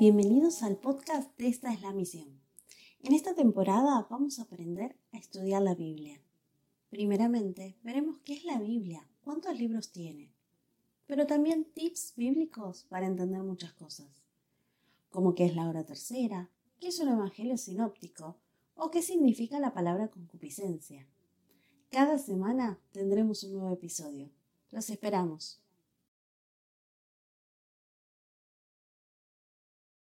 Bienvenidos al podcast de Esta es la misión. En esta temporada vamos a aprender a estudiar la Biblia. Primeramente, veremos qué es la Biblia, cuántos libros tiene, pero también tips bíblicos para entender muchas cosas, como qué es la hora tercera, qué es un evangelio sinóptico o qué significa la palabra concupiscencia. Cada semana tendremos un nuevo episodio. Los esperamos.